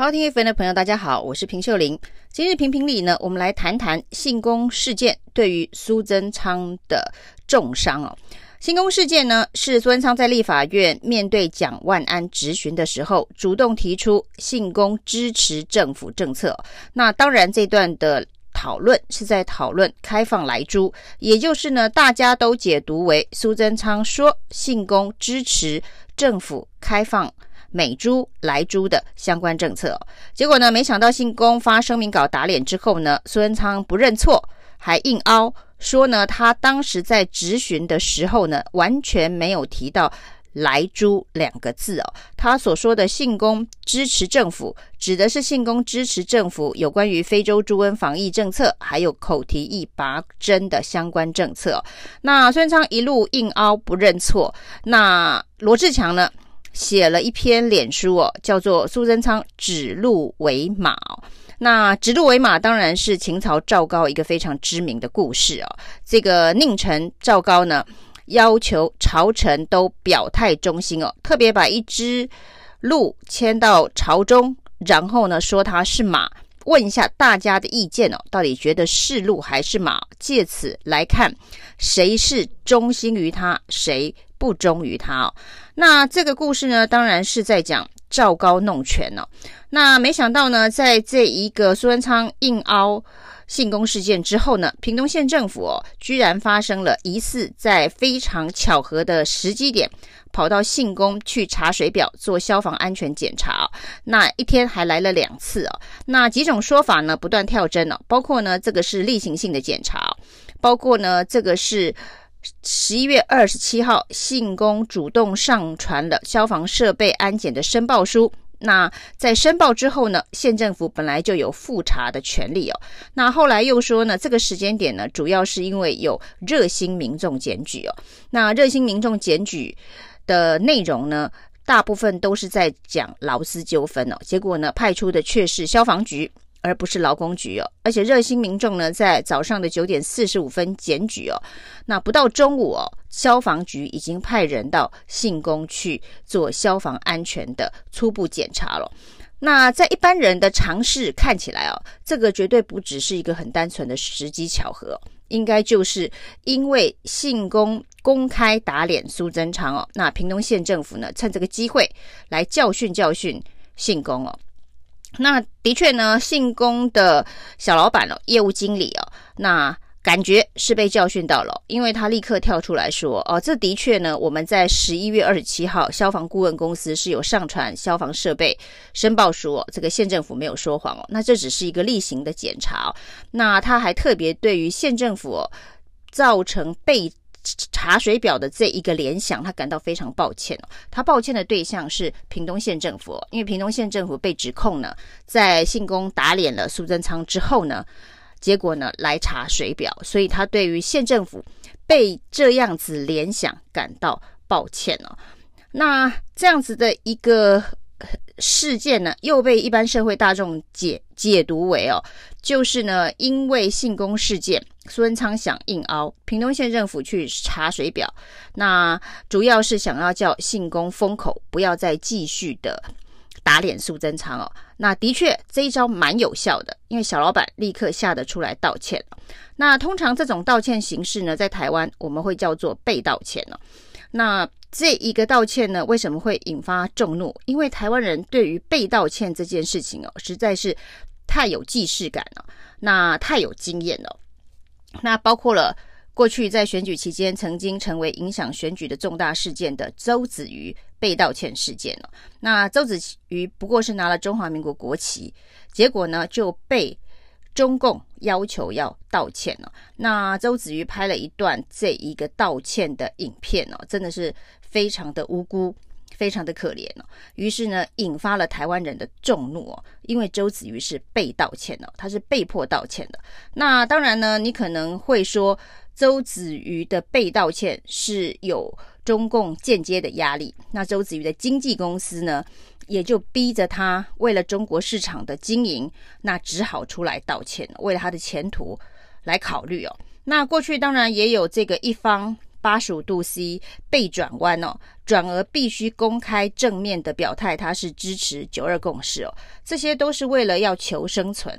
好，听 FM 的朋友，大家好，我是平秀玲。今日评评理呢，我们来谈谈信公事件对于苏贞昌的重伤哦。信公事件呢，是苏贞昌在立法院面对蒋万安质询的时候，主动提出信公支持政府政策。那当然，这段的讨论是在讨论开放莱猪，也就是呢，大家都解读为苏贞昌说信公支持政府开放。美猪、莱猪的相关政策，结果呢，没想到信公发声明稿打脸之后呢，苏贞昌不认错，还硬凹说呢，他当时在质询的时候呢，完全没有提到莱猪两个字哦。他所说的信公支持政府，指的是信公支持政府有关于非洲猪瘟防疫政策，还有口蹄疫拔针的相关政策。那孙昌一路硬凹不认错，那罗志强呢？写了一篇脸书哦，叫做苏贞昌指鹿为马。那指鹿为马当然是秦朝赵高一个非常知名的故事哦。这个佞臣赵高呢，要求朝臣都表态忠心哦，特别把一只鹿牵到朝中，然后呢说它是马，问一下大家的意见哦，到底觉得是鹿还是马？借此来看谁是忠心于他，谁不忠于他。那这个故事呢，当然是在讲赵高弄权哦。那没想到呢，在这一个苏贞昌硬凹信公事件之后呢，屏东县政府哦，居然发生了疑似在非常巧合的时机点，跑到信公去查水表做消防安全检查。那一天还来了两次哦。那几种说法呢，不断跳针哦，包括呢，这个是例行性的检查，包括呢，这个是。十一月二十七号，信工主动上传了消防设备安检的申报书。那在申报之后呢，县政府本来就有复查的权利哦。那后来又说呢，这个时间点呢，主要是因为有热心民众检举哦。那热心民众检举的内容呢，大部分都是在讲劳资纠纷哦。结果呢，派出的却是消防局。而不是劳工局哦，而且热心民众呢，在早上的九点四十五分检举哦，那不到中午哦，消防局已经派人到信工去做消防安全的初步检查了。那在一般人的常识看起来哦，这个绝对不只是一个很单纯的时机巧合，应该就是因为信公公开打脸苏贞昌哦，那屏东县政府呢，趁这个机会来教训教训信公哦。那的确呢，信公的小老板哦，业务经理哦，那感觉是被教训到了，因为他立刻跳出来说哦，这的确呢，我们在十一月二十七号，消防顾问公司是有上传消防设备申报书，这个县政府没有说谎哦，那这只是一个例行的检查哦，那他还特别对于县政府，造成被。查水表的这一个联想，他感到非常抱歉哦。他抱歉的对象是屏东县政府，因为屏东县政府被指控呢，在信公打脸了苏贞昌之后呢，结果呢来查水表，所以他对于县政府被这样子联想感到抱歉哦。那这样子的一个。事件呢，又被一般社会大众解解读为哦，就是呢，因为性工事件，苏贞昌想硬凹屏东县政府去查水表，那主要是想要叫信工封口，不要再继续的打脸苏贞昌哦。那的确这一招蛮有效的，因为小老板立刻吓得出来道歉。那通常这种道歉形式呢，在台湾我们会叫做被道歉哦。那这一个道歉呢，为什么会引发众怒？因为台湾人对于被道歉这件事情哦，实在是太有既视感了，那太有经验了。那包括了过去在选举期间曾经成为影响选举的重大事件的周子瑜被道歉事件了。那周子瑜不过是拿了中华民国国旗，结果呢就被。中共要求要道歉哦，那周子瑜拍了一段这一个道歉的影片哦，真的是非常的无辜，非常的可怜哦。于是呢，引发了台湾人的众怒哦，因为周子瑜是被道歉哦，他是被迫道歉的。那当然呢，你可能会说，周子瑜的被道歉是有中共间接的压力，那周子瑜的经纪公司呢？也就逼着他为了中国市场的经营，那只好出来道歉，为了他的前途来考虑哦。那过去当然也有这个一方八十五度 C 被转弯哦，转而必须公开正面的表态，他是支持九二共识哦，这些都是为了要求生存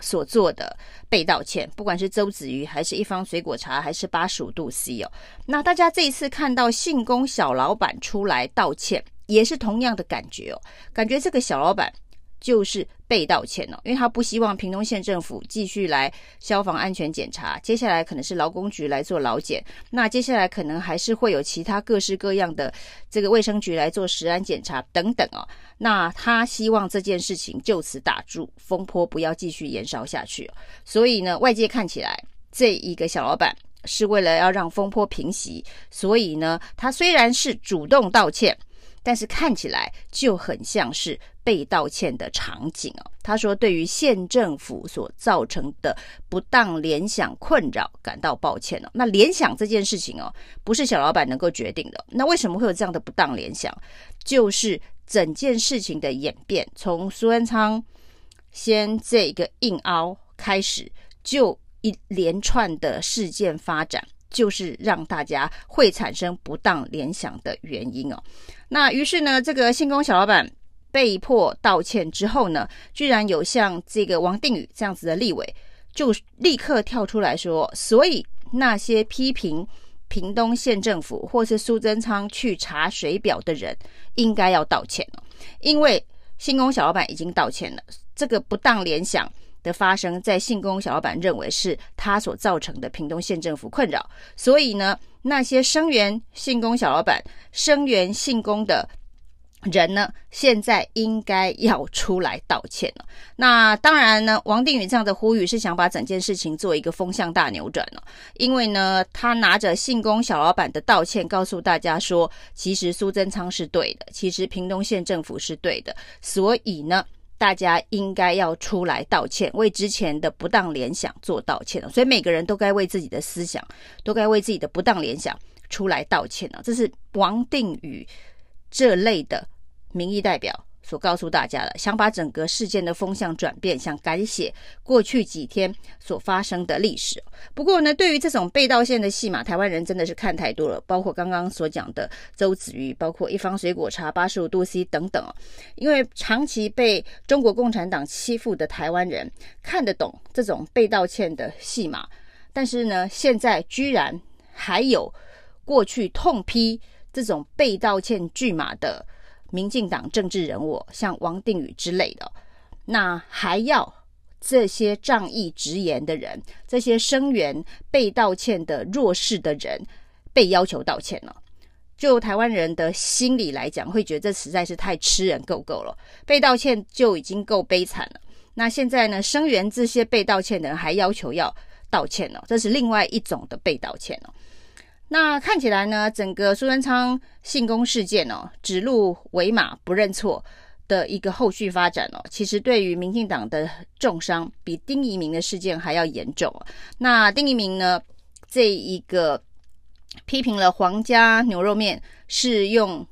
所做的被道歉，不管是周子瑜还是一方水果茶还是八十五度 C 哦，那大家这一次看到信丰小老板出来道歉，也是同样的感觉哦，感觉这个小老板。就是被道歉了，因为他不希望屏东县政府继续来消防安全检查，接下来可能是劳工局来做劳检，那接下来可能还是会有其他各式各样的这个卫生局来做食安检查等等哦。那他希望这件事情就此打住，风波不要继续延烧下去。所以呢，外界看起来这一个小老板是为了要让风波平息，所以呢，他虽然是主动道歉。但是看起来就很像是被道歉的场景哦。他说：“对于县政府所造成的不当联想困扰感到抱歉哦。那联想这件事情哦，不是小老板能够决定的。那为什么会有这样的不当联想？就是整件事情的演变，从苏贞昌先这个硬凹开始，就一连串的事件发展。”就是让大家会产生不当联想的原因哦。那于是呢，这个信工小老板被迫道歉之后呢，居然有像这个王定宇这样子的立委，就立刻跳出来说，所以那些批评屏东县政府或是苏贞昌去查水表的人，应该要道歉了，因为信工小老板已经道歉了，这个不当联想。的发生，在信工小老板认为是他所造成的屏东县政府困扰，所以呢，那些声援信工小老板、声援信工的人呢，现在应该要出来道歉了。那当然呢，王定宇这样的呼吁是想把整件事情做一个风向大扭转了，因为呢，他拿着信工小老板的道歉，告诉大家说，其实苏贞昌是对的，其实屏东县政府是对的，所以呢。大家应该要出来道歉，为之前的不当联想做道歉了。所以每个人都该为自己的思想，都该为自己的不当联想出来道歉了。这是王定宇这类的民意代表所告诉大家的，想把整个事件的风向转变，想改写过去几天所发生的历史。不过呢，对于这种被道歉的戏码，台湾人真的是看太多了。包括刚刚所讲的周子瑜，包括一方水果茶、八十五度 C 等等。因为长期被中国共产党欺负的台湾人看得懂这种被道歉的戏码，但是呢，现在居然还有过去痛批这种被道歉剧码的。民进党政治人物像王定宇之类的，那还要这些仗义直言的人，这些声援被道歉的弱势的人被要求道歉了。就台湾人的心理来讲，会觉得这实在是太吃人够够了。被道歉就已经够悲惨了，那现在呢，声援这些被道歉的人还要求要道歉了，这是另外一种的被道歉了。那看起来呢，整个苏贞昌信丰事件哦，指鹿为马不认错的一个后续发展哦，其实对于民进党的重伤比丁怡铭的事件还要严重。那丁怡铭呢，这一个批评了皇家牛肉面是用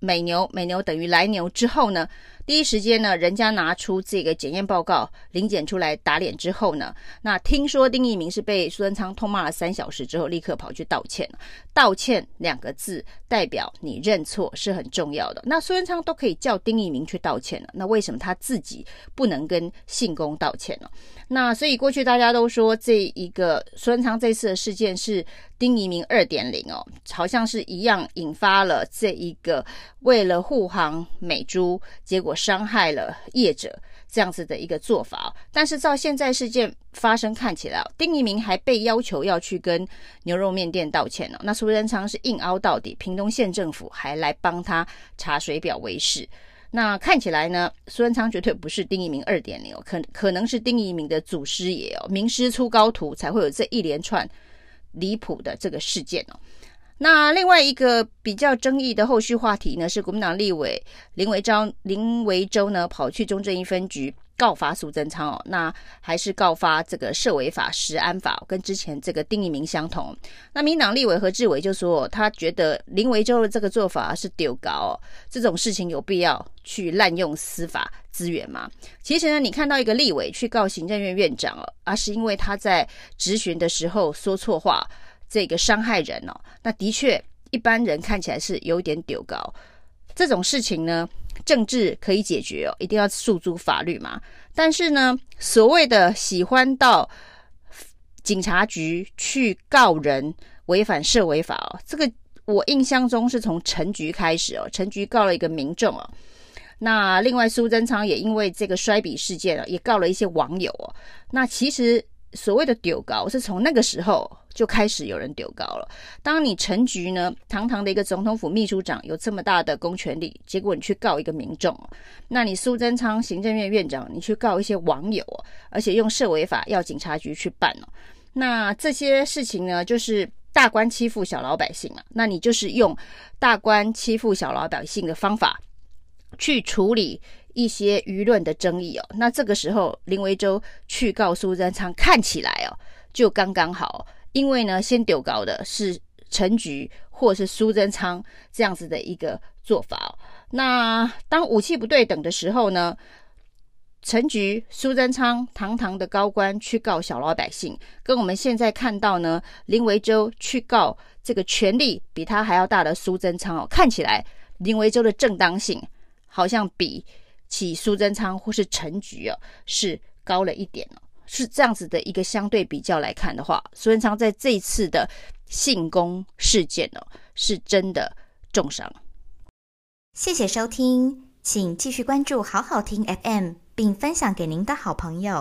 美牛，美牛等于来牛之后呢，第一时间呢，人家拿出这个检验报告，临检出来打脸之后呢，那听说丁怡铭是被苏贞昌痛骂了三小时之后，立刻跑去道歉。道歉两个字代表你认错是很重要的。那苏贞昌都可以叫丁怡铭去道歉了，那为什么他自己不能跟信公道歉呢？那所以过去大家都说这一个苏贞昌这次的事件是丁怡铭二点零哦，好像是一样引发了这一个为了护航美猪，结果。伤害了业者这样子的一个做法，但是照现在事件发生看起来，丁怡铭还被要求要去跟牛肉面店道歉呢。那苏贞昌是硬凹到底，屏东县政府还来帮他查水表为是。那看起来呢，苏贞昌绝对不是丁一鸣二点零哦，可可能是丁一鸣的祖师爷哦，名师出高徒才会有这一连串离谱的这个事件哦。那另外一个比较争议的后续话题呢，是国民党立委林维章，林维洲呢跑去中正一分局告发苏贞昌哦，那还是告发这个涉违法、食安法，跟之前这个丁怡铭相同。那民党立委何志伟就说，他觉得林维洲的这个做法是丢高哦，这种事情有必要去滥用司法资源吗？其实呢，你看到一个立委去告行政院院长哦，而是因为他在质询的时候说错话。这个伤害人哦，那的确一般人看起来是有点丢高。这种事情呢，政治可以解决哦，一定要诉诸法律嘛。但是呢，所谓的喜欢到警察局去告人违反社违法哦，这个我印象中是从陈局开始哦，陈局告了一个民众哦。那另外苏贞昌也因为这个摔笔事件啊，也告了一些网友哦。那其实所谓的丢高是从那个时候就开始有人丢高了。当你陈菊呢，堂堂的一个总统府秘书长，有这么大的公权力，结果你去告一个民众，那你苏贞昌行政院院长，你去告一些网友，而且用社违法要警察局去办哦。那这些事情呢，就是大官欺负小老百姓嘛。那你就是用大官欺负小老百姓的方法。去处理一些舆论的争议哦，那这个时候林维洲去告苏贞昌，看起来哦就刚刚好，因为呢先丢高的是陈菊或是苏贞昌这样子的一个做法哦。那当武器不对等的时候呢，陈菊、苏贞昌堂堂的高官去告小老百姓，跟我们现在看到呢林维洲去告这个权力比他还要大的苏贞昌哦，看起来林维洲的正当性。好像比起苏贞昌或是陈菊哦，是高了一点哦，是这样子的一个相对比较来看的话，苏贞昌在这一次的性攻事件哦，是真的重伤。谢谢收听，请继续关注好好听 FM，并分享给您的好朋友。